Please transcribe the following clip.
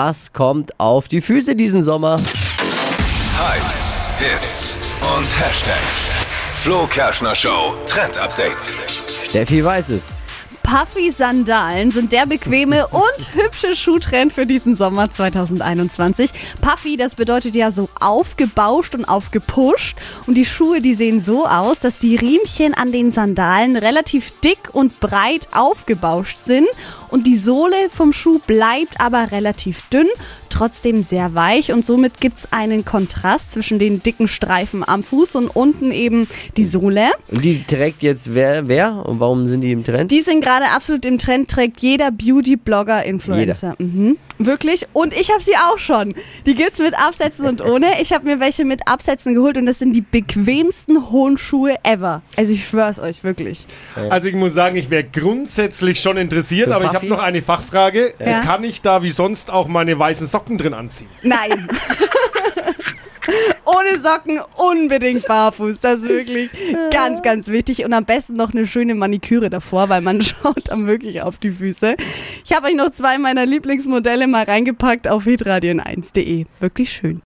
Was kommt auf die Füße diesen Sommer? Hypes, Hits und Hashtags. Flo Kerschner Show Trend Update. Steffi weiß es. Puffy-Sandalen sind der bequeme und hübsche Schuhtrend für diesen Sommer 2021. Puffy, das bedeutet ja so aufgebauscht und aufgepusht. Und die Schuhe, die sehen so aus, dass die Riemchen an den Sandalen relativ dick und breit aufgebauscht sind. Und die Sohle vom Schuh bleibt aber relativ dünn, trotzdem sehr weich. Und somit gibt es einen Kontrast zwischen den dicken Streifen am Fuß und unten eben die Sohle. Und die trägt jetzt wer, wer und warum sind die im Trend? Die sind gerade absolut im Trend, trägt jeder Beauty-Blogger, Influencer. Mhm. Wirklich. Und ich habe sie auch schon. Die gibt's mit Absätzen und ohne. Ich habe mir welche mit Absätzen geholt und das sind die bequemsten hohen Schuhe ever. Also ich schwör's euch wirklich. Also ich muss sagen, ich wäre grundsätzlich schon interessiert, Für aber ich habe noch eine Fachfrage. Ja. Kann ich da wie sonst auch meine weißen Socken drin anziehen? Nein. Socken unbedingt barfuß. Das ist wirklich ganz, ganz wichtig. Und am besten noch eine schöne Maniküre davor, weil man schaut dann wirklich auf die Füße. Ich habe euch noch zwei meiner Lieblingsmodelle mal reingepackt auf hitradion1.de. Wirklich schön.